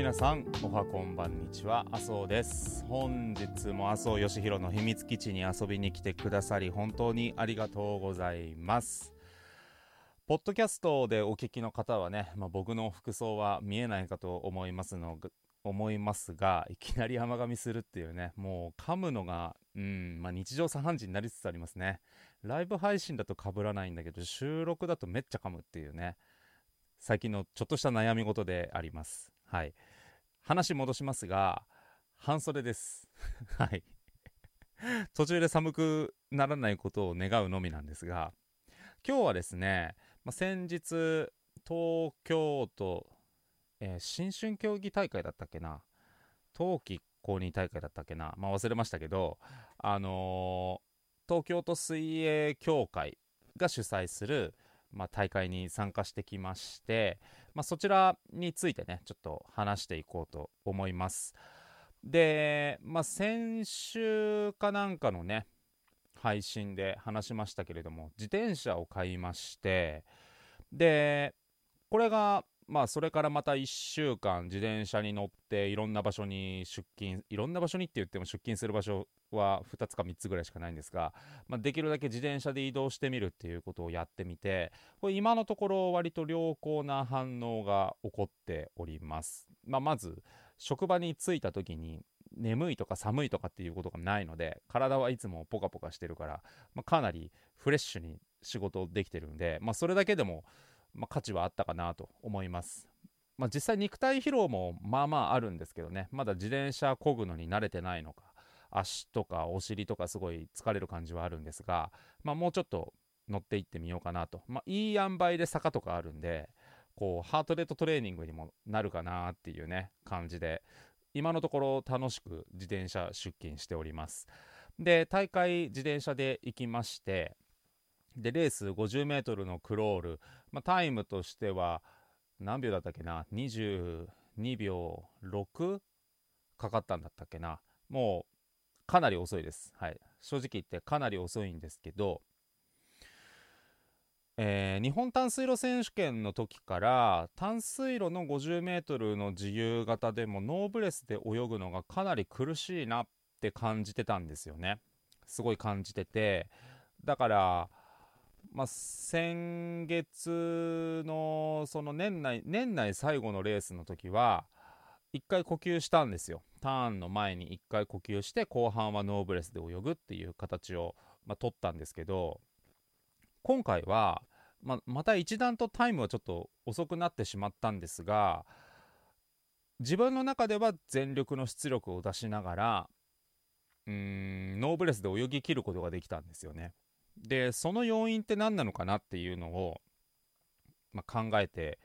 皆さんおはこんばんにちは。麻生です。本日も麻生義弘の秘密基地に遊びに来てくださり本当にありがとうございます。ポッドキャストでお聞きの方はね、まあ、僕の服装は見えないかと思いますの思いますがいきなり甘噛みするっていうねもう噛むのが、うんまあ、日常茶飯事になりつつありますね。ライブ配信だと被らないんだけど収録だとめっちゃ噛むっていうね。最近のちょっとした悩み事であります。はい。話戻しますが半袖です。はい。途中で寒くならないことを願うのみなんですが今日はですね、まあ、先日東京都えー、新春競技大会だったっけな？冬季公認大会だったっけな、まあ、忘れましたけど、あのー、東京都水泳協会が主催する、まあ、大会に参加してきまして、まあ、そちらについてねちょっと話していこうと思います。で、まあ、先週かなんかのね配信で話しましたけれども自転車を買いましてでこれがまあそれからまた1週間自転車に乗っていろんな場所に出勤いろんな場所にって言っても出勤する場所は2つか3つぐらいしかないんですが、まあ、できるだけ自転車で移動してみるっていうことをやってみてこれ今のところ割と良好な反応が起こっております、まあ、まず職場に着いた時に眠いとか寒いとかっていうことがないので体はいつもポカポカしてるから、まあ、かなりフレッシュに仕事できてるんで、まあ、それだけでもまあ、価値はあったかなと思います。まあ、実際肉体疲労もまあまああるんですけどね。まだ自転車漕ぐのに慣れてないのか足とかお尻とかすごい疲れる感じはあるんですが、まあ、もうちょっと乗っていってみようかなと、まあ、いい塩梅で坂とかあるんでこうハートレートトレーニングにもなるかなっていうね感じで今のところ楽しく自転車出勤しております。で大会自転車で行きましてでレース 50m のクロール、まあ、タイムとしては何秒だったっけな？22秒6かかったんだったっけな？もうかなり遅いです、はい、正直言ってかなり遅いんですけど、えー、日本短水路選手権の時から短水路の 50m の自由形でもノーブレスで泳ぐのがかなり苦しいなって感じてたんですよね。すごい感じててだからまあ、先月のその年内年内最後のレースの時は1回呼吸したんですよターンの前に1回呼吸して後半はノーブレスで泳ぐっていう形を、まあ、取ったんですけど今回は、まあ、また一段とタイムはちょっと遅くなってしまったんですが自分の中では全力の出力を出しながらうーんノーブレスで泳ぎ切ることができたんですよね。でその要因って何なのかなっていうのを、まあ、考えて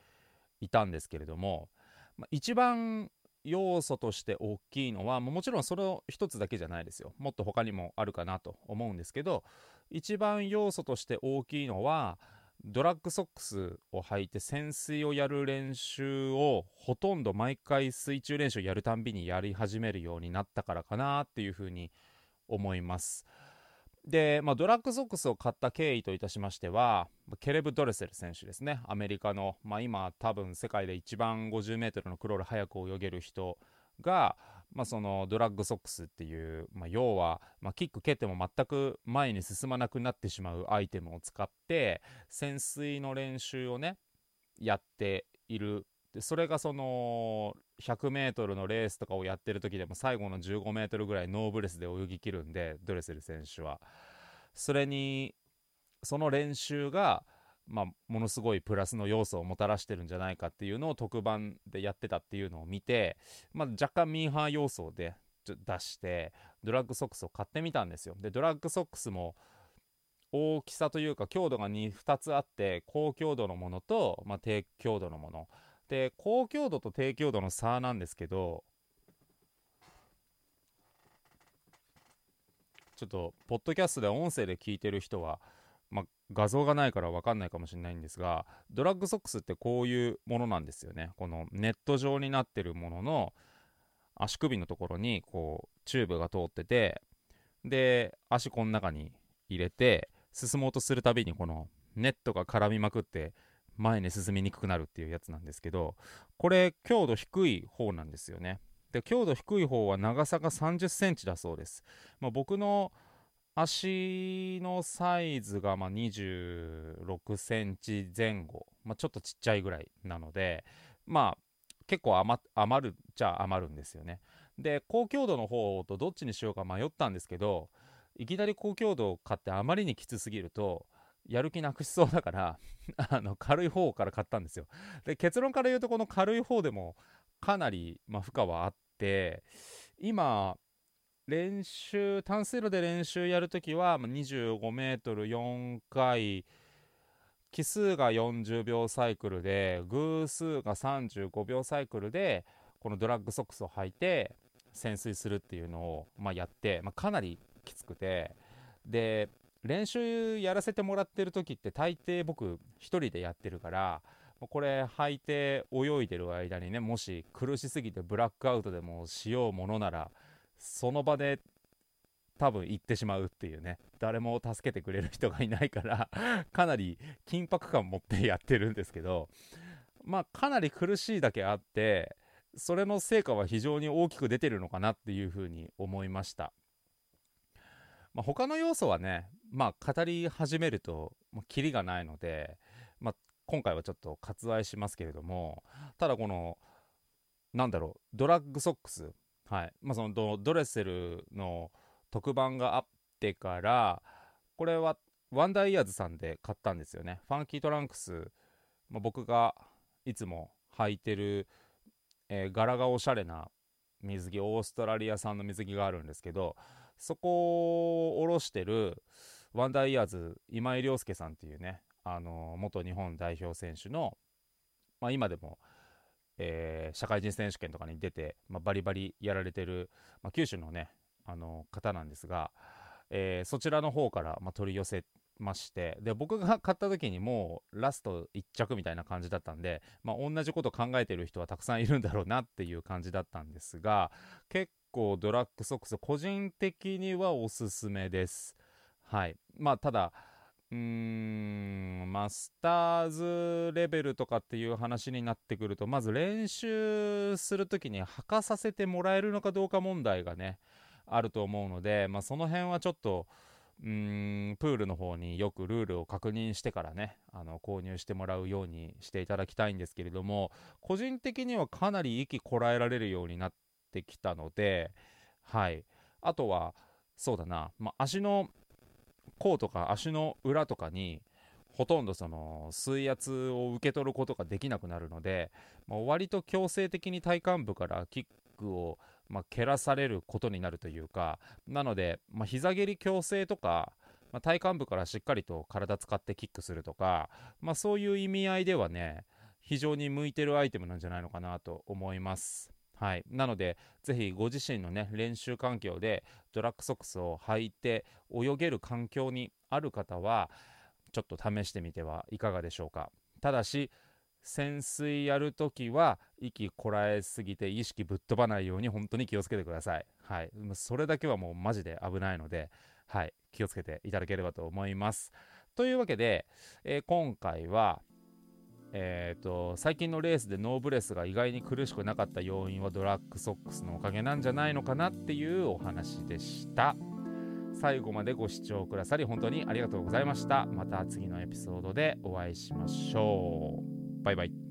いたんですけれども、まあ、一番要素として大きいのはもちろんその一つだけじゃないですよもっと他にもあるかなと思うんですけど一番要素として大きいのはドラッグソックスを履いて潜水をやる練習をほとんど毎回水中練習をやるたんびにやり始めるようになったからかなっていうふうに思います。で、まあ、ドラッグソックスを買った経緯といたしましては、ケレブ・ドレセル選手ですね、アメリカの、まあ、今、多分世界で一番 50m のクロール速く泳げる人が、まあ、そのドラッグソックスっていう、まあ、要は、まあ、キック蹴っても全く前に進まなくなってしまうアイテムを使って潜水の練習をねやっているでそれがその 100m のレースとかをやってる時でも最後の 15m ぐらいノーブレスで泳ぎきるんでドレセル選手は。それにその練習が、まあ、ものすごいプラスの要素をもたらしてるんじゃないかっていうのを特番でやってたっていうのを見て、まあ、若干ミーハー要素で出してドラッグソックスを買ってみたんですよ。でドラッグソックスも大きさというか強度が 2, 2つあって高強度のものと、まあ、低強度のもの。で高強度と低強度の差なんですけどちょっとポッドキャストで音声で聞いてる人は、ま画像がないから分かんないかもしれないんですがドラッグソックスってこういうものなんですよね。このネット状になってるものの足首のところにこうチューブが通っててで足この中に入れて進もうとするたびにこのネットが絡みまくって前に進みにくくなるっていうやつなんですけどこれ強度低い方なんですよね。で強度低い方は長さが3 0センチだそうです、まあ、僕の足のサイズがま26センチ前後、まあ、ちょっとちっちゃいぐらいなのでまあ結構余るっちゃ余るんですよね。で高強度の方とどっちにしようか迷ったんですけどいきなり高強度を買ってあまりにきつすぎるとやる気なくしそうだから あの軽い方から買ったんですよ。で結論から言うとこの軽い方でもかなり、まあ、負荷はあって今練習単数路で練習やるときは 25m4 回奇数が40秒サイクルで偶数が35秒サイクルでこのドラッグソックスを履いて潜水するっていうのを、まあ、やって、まあ、かなりきつくて。で練習やらせてもらってる時って大抵僕1人でやってるからこれ履いて泳いでる間にねもし苦しすぎてブラックアウトでもしようものならその場で多分行ってしまうっていうね。誰も助けてくれる人がいないからかなり緊迫感持ってやってるんですけどまあかなり苦しいだけあってそれの成果は非常に大きく出てるのかなっていうふうに思いました、まあ、他の要素はねまあ語り始めると、まあ、キリがないので、まあ、今回はちょっと割愛しますけれどもただこのなんだろうドラッグソックスはい。まあ、そのドレッセルの特番があってからこれはワンダーイヤーズさんで買ったんですよね。ファンキートランクス、まあ、僕がいつも履いてる、えー、柄がおしゃれな水着オーストラリア産の水着があるんですけどそこを卸してるワンダーイヤーズ今井亮介さんっていうねあの、元日本代表選手の、まあ、今でもえー、社会人選手権とかに出て、まあ、バリバリやられてる、まあ、九州のね、あの方なんですが、えー、そちらの方から、ま、取り寄せましてで僕が買った時にもうラスト1着みたいな感じだったんで、まあ、同じこと考えてる人はたくさんいるんだろうなっていう感じだったんですが結構ドラッグソックス個人的にはおすすめです。はい。まあただうーんマスターズレベルとかっていう話になってくるとまず練習する時に履かさせてもらえるのかどうか問題がねあると思うので、まあ、その辺はちょっとうーんプールの方によくルールを確認してからねあの購入してもらうようにしていただきたいんですけれども個人的にはかなり息こらえられるようになってきたのではい。あとはそうだな、まあ、足の甲とか足の裏とかにほとんどその水圧を受け取ることができなくなるので、まあ、割と強制的に体幹部からキックをまあ、蹴らされることになるというかなので、まあ、膝蹴り矯正とか、まあ、体幹部からしっかりと体使ってキックするとか、まあ、そういう意味合いではね非常に向いてるアイテムなんじゃないのかなと思います。はい、なので、ぜひご自身の、ね、練習環境でドラッグソックスを履いて泳げる環境にある方は、ちょっと試してみてはいかがでしょうか。ただし、潜水やるときは息こらえすぎて意識ぶっ飛ばないように本当に気をつけてください。はい、それだけはもうマジで危ないので、はい、気をつけていただければと思います。というわけで、えー、今回は、えーと、最近のレースでノーブレスが意外に苦しくなかった要因はドラッグソックスのおかげなんじゃないのかなっていうお話でした。最後までご視聴くださり本当にありがとうございました。また次のエピソードでお会いしましょう。バイバイ。